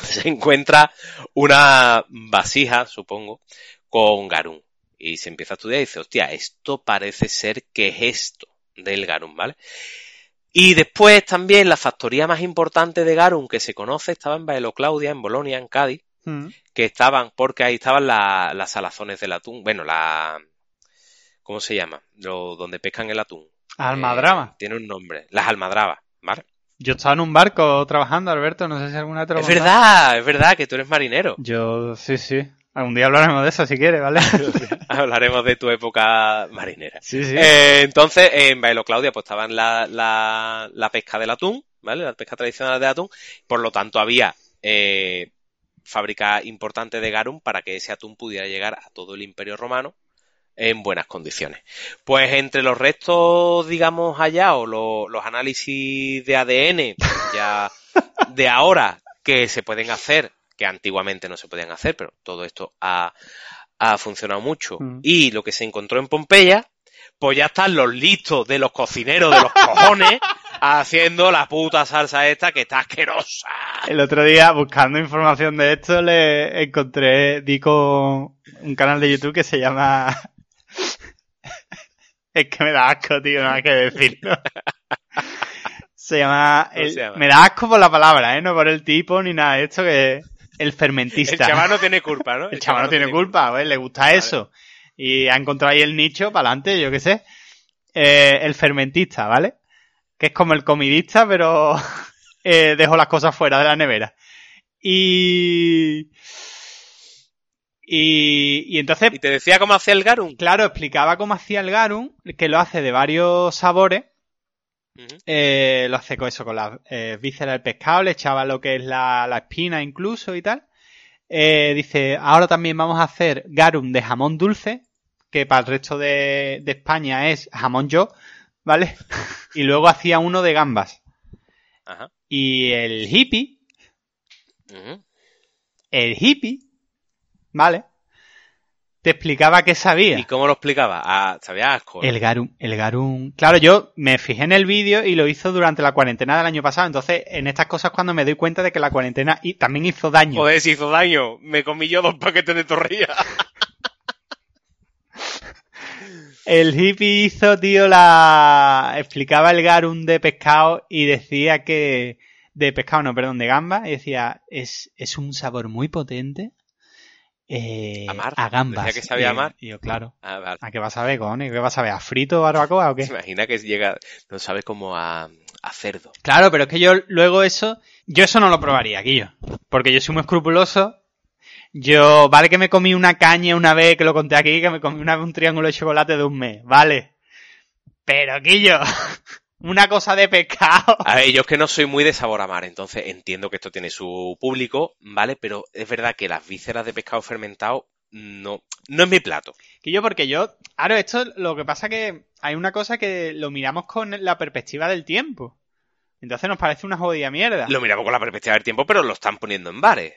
Se encuentra una vasija, supongo, con garum. Y se empieza a estudiar y dice, hostia, esto parece ser que es esto del garum, ¿vale? Y después también la factoría más importante de garum que se conoce estaba en Baelo Claudia, en Bolonia, en Cádiz, Mm. que estaban, porque ahí estaban la- las salazones del atún, bueno, la... ¿Cómo se llama? Lo, donde pescan el atún. Almadraba. Eh, tiene un nombre. Las almadrabas, ¿vale? Yo estaba en un barco trabajando, Alberto, no sé si alguna vez te lo he Es verdad, es verdad que tú eres marinero. Yo, sí, sí. Algún día hablaremos de eso si quieres, ¿vale? Hablaremos de tu época marinera. sí, sí. Eh, entonces, en Bailo Claudia, pues estaban la, la, la pesca del atún, ¿vale? La pesca tradicional del atún. Por lo tanto, había eh, fábrica importante de garum para que ese atún pudiera llegar a todo el imperio romano en buenas condiciones. Pues entre los restos, digamos, allá, o lo- los análisis de ADN ya de ahora que se pueden hacer, que antiguamente no se podían hacer, pero todo esto ha, ha funcionado mucho, Mm. y lo que se encontró en Pompeya, pues ya están los listos de los cocineros de los cojones haciendo la puta salsa esta que está asquerosa. El otro día, buscando información de esto, le encontré, di con un canal de YouTube que se llama... es que me da asco, tío, nada que decirlo. se llama... ¿Cómo el- se llama? Me da asco por la palabra, ¿eh? No por el tipo ni nada de esto, que el El fermentista. chaval no tiene culpa, ¿no? El chaval no tiene culpa, pues, le gusta eso. Y ha encontrado ahí el nicho para adelante, yo qué sé. Eh, el fermentista, ¿vale? Que es como el comidista, pero eh, dejo las cosas fuera de la nevera. Y... Y, y entonces, Y te decía cómo hacía el garum. claro, explicaba cómo hacía el garum, que lo hace de varios sabores. Eh, lo hace con eso, con las eh, vísceras del pescado, le echaba lo que es la, la espina incluso y tal. Eh, dice, ahora también vamos a hacer garum de jamón dulce, que para el resto de, de España es jamón yo, ¿vale? y luego hacía uno de gambas. Ajá. Y el hippie, el hippie, ¿vale? Te explicaba qué sabía. ¿Y cómo lo explicaba? Ah, sabía asco. ¿no? El garum, el garum. Claro, yo me fijé en el vídeo y lo hizo durante la cuarentena del año pasado. Entonces, en estas cosas cuando me doy cuenta de que la cuarentena y también hizo daño. Joder, si hizo daño. Me comí yo dos paquetes de torrilla. El hippie hizo, tío, la... explicaba el garum de pescado y decía que... De pescado, no, perdón, de gamba. Y decía, es, es un sabor muy potente. Eh, A mar. A gambas. Decía que sabía Y- a mar. Y yo, claro. Ah, vale. ¿A qué vas a ver, cojones? ¿Qué vas a ver? ¿A frito, barbacoa o qué? ¿Se imagina que llega, no sabe cómo a, a cerdo? Claro, pero es que yo luego eso, yo eso no lo probaría, Guillo. Porque yo soy muy escrupuloso. Yo, vale que me comí una caña una vez, que lo conté aquí, que me comí una un triángulo de chocolate de un mes, vale. Pero, Guillo, una cosa de pescado. A ver, yo es que no soy muy de sabor a mar, entonces entiendo que esto tiene su público, ¿vale? Pero es verdad que las vísceras de pescado fermentado no, no es mi plato. Guillo, porque yo, claro, esto lo que pasa que hay una cosa que lo miramos con la perspectiva del tiempo. Entonces nos parece una jodida mierda. Lo miramos con la perspectiva del tiempo, pero lo están poniendo en bares.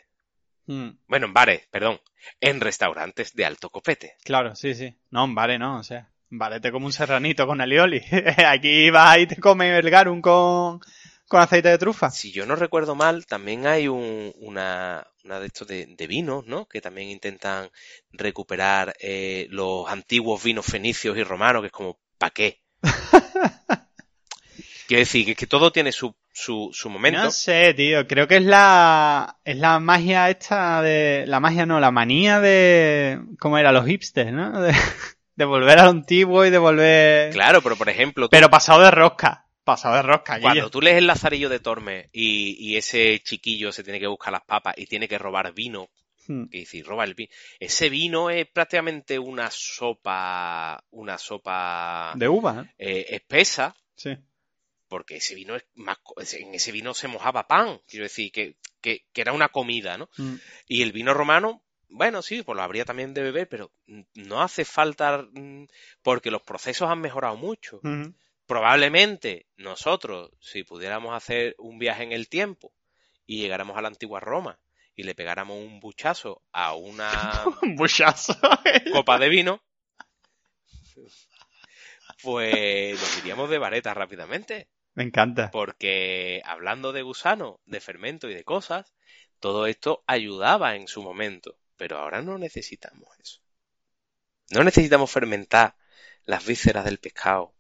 Mm, Bueno, en bares, perdón. En restaurantes de alto copete. claro, sí, sí. No, vale, no, o sea. Vale, te como un serranito con alioli. Aquí vas y te comes el garum con, con aceite de trufa. Si yo no recuerdo mal, también hay un, una, una de estos de, de vinos, ¿no? Que también intentan recuperar eh, los antiguos vinos fenicios y romanos, que es como, ¿pa' qué? Quiero decir, que, que todo tiene su, su, su momento. No sé, tío. Creo que es la, es la magia esta de, la magia no, la manía de, ¿cómo era? Los hipsters, ¿no? De, de volver a lo antiguo y de volver... Claro, pero por ejemplo, tú- Pero pasado de rosca. Pasado de rosca, cuando tú lees el Lazarillo de Tormes y, y ese chiquillo se tiene que buscar las papas y tiene que robar vino, Hmm. que dice, roba el vino. Ese vino es prácticamente una sopa, una sopa De uva, ¿eh? eh, espesa, Sí. porque ese vino es más, en ese vino se mojaba pan, quiero decir, que, que, que era una comida, ¿no? Mm. Y el vino romano, bueno, sí, pues lo habría también de beber, pero no hace falta, mm, porque los procesos han mejorado mucho. Probablemente nosotros, si pudiéramos hacer un viaje en el tiempo y llegáramos a la antigua Roma y le pegáramos un buchazo a una Un buchazo. copa de vino, pues nos iríamos de vareta rápidamente. Me encanta. Porque hablando de gusano, de fermento y de cosas, todo esto ayudaba en su momento. Pero ahora no necesitamos eso. No necesitamos fermentar las vísceras del pescado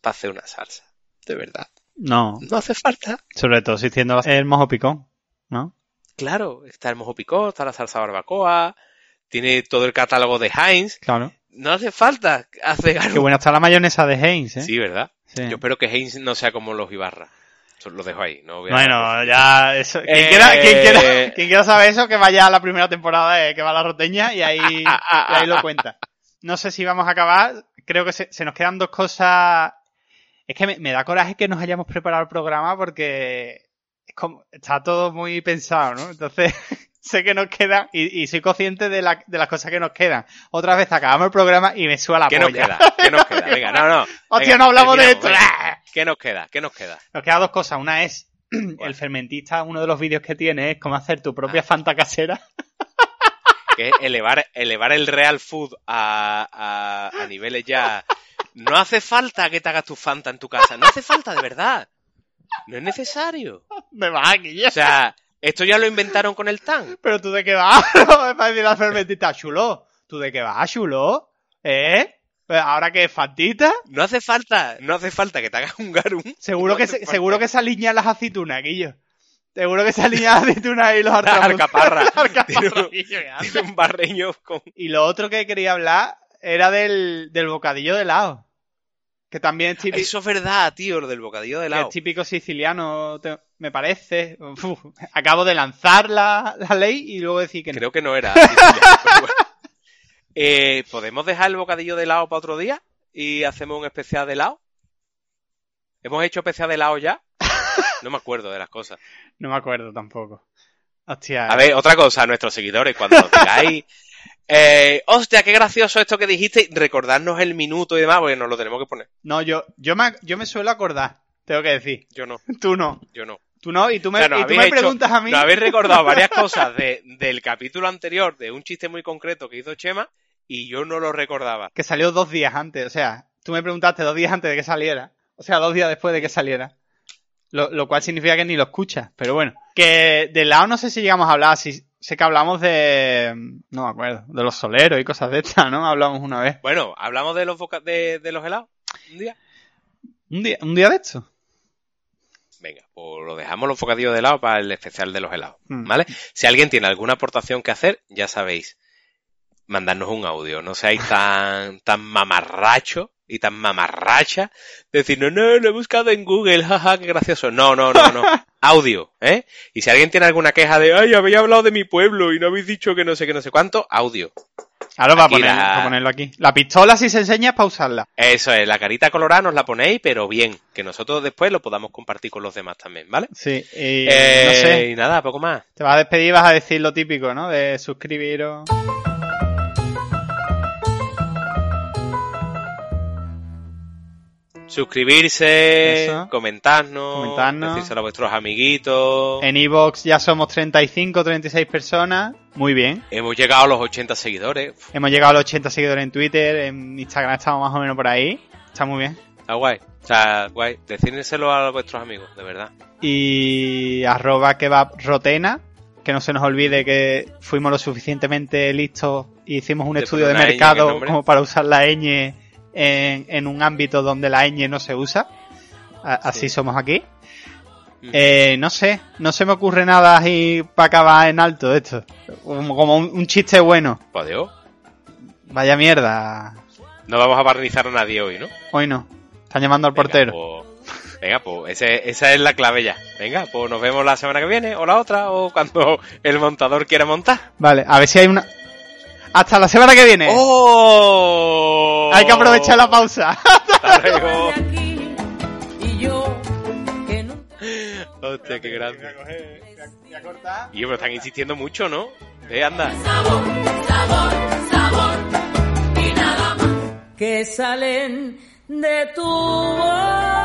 para hacer una salsa. De verdad. No. No hace falta. Sobre todo existiendo el mojo picón, ¿no? Claro, está el mojo picó, está la salsa barbacoa, tiene todo el catálogo de Heinz. Claro. No hace falta hacer Qué buena está la mayonesa de Heinz, ¿eh? Sí, ¿verdad? Sí. Yo espero que Heinz no sea como los Ibarra. Lo dejo ahí. No voy a- Bueno, ya eso. Quien, Eh, quiera, quien, quiera, quien quiera saber eso, que vaya a la primera temporada de que va a la roteña y ahí, y ahí lo cuenta. No sé si vamos a acabar. Creo que se, se nos quedan dos cosas. Es que me, me da coraje que nos hayamos preparado el programa porque es como, está todo muy pensado, ¿no? Entonces, sé que nos quedan y, y soy consciente de, la- de las cosas que nos quedan. Otra vez acabamos el programa y me suela la ¿Qué nos polla. queda? ¿Qué nos queda? Venga, no, no. Hostia, Venga, no hablamos de esto. ¿Qué nos queda? ¿Qué nos queda? Nos quedan dos cosas. Una es el fermentista, uno de los vídeos que tiene es cómo hacer tu propia Ah. fanta casera. Que es elevar, elevar el real food a, a, a niveles ya. No hace falta que te hagas tu Fanta en tu casa. No hace falta, de verdad. No es necesario. Me va aquí ya. O sea, esto ya lo inventaron con el tan. Pero tú de qué vas, no es para decir al fermentista, chulo. ¿Tú de qué vas, chulo? ¿Eh? Pues ahora que fantita, No hace falta, no hace falta que te hagas un garum. seguro No que se, seguro que se alinean las aceitunas, Guillo. Seguro que se alinean las aceitunas y los alcaparras. Un- barreño con. Y lo otro que quería hablar era del, del bocadillo de helado. Que también es típico. Eso es verdad, tío, lo del bocadillo de Que helado. es típico siciliano, te- me parece. Uf, acabo de lanzar la, la ley y luego decir que no. Creo que no era. siciliano, pero bueno. Eh, ¿Podemos dejar el bocadillo de helado para otro día? Y hacemos un especial de helado. ¿Hemos hecho especial de helado ya? No me acuerdo de las cosas. No me acuerdo tampoco. Hostia. A ver, otra cosa, nuestros seguidores, cuando nos digáis, eh, hostia, qué gracioso esto que dijiste, recordarnos el minuto y demás, porque nos lo tenemos que poner. No, yo, yo, me, yo me suelo acordar, tengo que decir. Yo no, Tú no. yo no. Tú no, y tú me, y tú me hecho- preguntas a mí. Nos habéis recordado varias cosas de- del capítulo anterior, de un chiste muy concreto que hizo Chema, y yo no lo recordaba. Que salió dos días antes, o sea, tú me preguntaste dos días antes de que saliera. O sea, dos días después de que saliera. Lo, lo cual significa que ni lo escuchas, pero bueno. Que de lado no sé si llegamos a hablar, si, sé que hablamos de... No me acuerdo, de los soleros y cosas de estas, ¿no? Hablamos una vez. Bueno, hablamos de los boca- de, de los helados un día. Un día, un día de esto. Venga, pues lo dejamos los bocadillos de helado para el especial de los helados, Mm. ¿vale? Si alguien tiene alguna aportación que hacer, ya sabéis, mandarnos un audio. No seáis tan, tan mamarracho y tan mamarracha. Decir, no, no, lo he buscado en Google, jaja, qué gracioso. No, no, no, no. audio, ¿eh? Y si alguien tiene alguna queja de, ay, habéis hablado de mi pueblo y no habéis dicho que no sé qué, no sé cuánto, audio. Ahora va a, poner- la- va a ponerlo aquí. La pistola, si se enseña, es para usarla. Eso es, la carita colorada nos la ponéis, pero bien, que nosotros después lo podamos compartir con los demás también, ¿vale? Sí, y Eh, no sé. Y nada, poco más. Te vas a despedir y vas a decir lo típico, ¿no? De suscribiros. Suscribirse, Eso. comentarnos, Comentarnos. decírselo a vuestros amiguitos. En Evox ya somos 35, 36 personas. Muy bien. Hemos llegado a los 80 seguidores. Hemos llegado a los 80 seguidores en Twitter. En Instagram estamos más o menos por ahí. Está muy bien. Está guay. O sea, guay. Decírselo a vuestros amigos, de verdad. Y arroba kebab rotena. Que no se nos olvide que fuimos lo suficientemente listos y hicimos un estudio de mercado como para usar la ñ en, en un ámbito donde la ñ no se usa. A- Así Sí. somos aquí. Mm. Eh, no sé, no se me ocurre nada así para acabar en alto esto. Como, un, un chiste bueno. Adiós. Vaya mierda. No vamos a barnizar a nadie hoy, ¿no? Hoy no. Están llamando al portero. pues- venga, pues ese- esa es la clave ya. Venga, pues nos vemos la semana que viene, o la otra, o cuando el montador quiera montar. Vale, a ver si hay una... Hasta la semana que viene. ¡Oh! Hay que aprovechar la pausa. Hasta luego. de y Hostia, qué grande. Y pero están insistiendo mucho, ¿no? Ve, anda. que salen de tu boca.